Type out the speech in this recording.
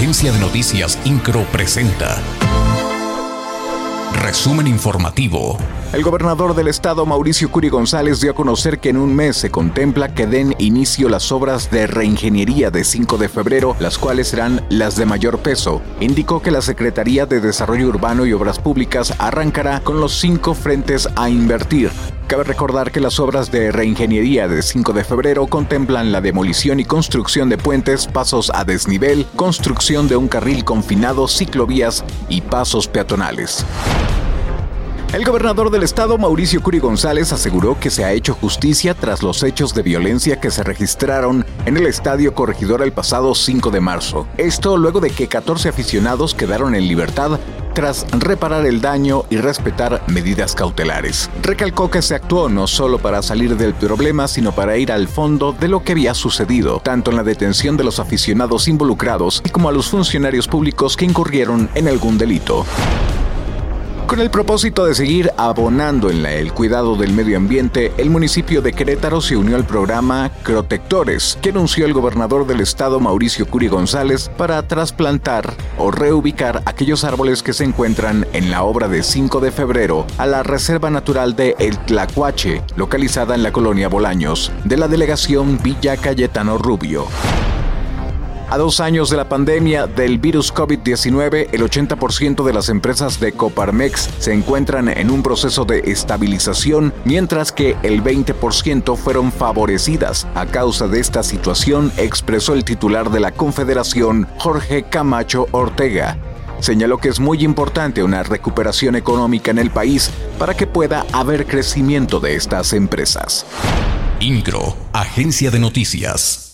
Agencia de Noticias Incro presenta. Resumen informativo. El gobernador del estado, Mauricio Curi González, dio a conocer que en un mes se contempla que den inicio las obras de reingeniería de 5 de febrero, las cuales serán las de mayor peso. Indicó que la Secretaría de Desarrollo Urbano y Obras Públicas arrancará con los cinco frentes a invertir. Cabe recordar que las obras de reingeniería de 5 de febrero contemplan la demolición y construcción de puentes, pasos a desnivel, construcción de un carril confinado, ciclovías y pasos peatonales. El gobernador del estado, Mauricio Curi González, aseguró que se ha hecho justicia tras los hechos de violencia que se registraron en el Estadio Corregidor el pasado 5 de marzo. Esto luego de que 14 aficionados quedaron en libertad tras reparar el daño y respetar medidas cautelares. Recalcó que se actuó no solo para salir del problema, sino para ir al fondo de lo que había sucedido, tanto en la detención de los aficionados involucrados como a los funcionarios públicos que incurrieron en algún delito. Con el propósito de seguir abonando en el cuidado del medio ambiente, el municipio de Querétaro se unió al programa Protectores, que anunció el gobernador del estado Mauricio Curi González para trasplantar o reubicar aquellos árboles que se encuentran en la obra de 5 de febrero a la Reserva Natural de El Tlacuache, localizada en la colonia Bolaños, de la delegación Villa Cayetano Rubio. A dos años de la pandemia del virus COVID-19, el 80% de las empresas de Coparmex se encuentran en un proceso de estabilización, mientras que el 20% fueron favorecidas. A causa de esta situación, expresó el titular de la Confederación, Jorge Camacho Ortega. Señaló que es muy importante una recuperación económica en el país para que pueda haber crecimiento de estas empresas. INCRO, Agencia de Noticias.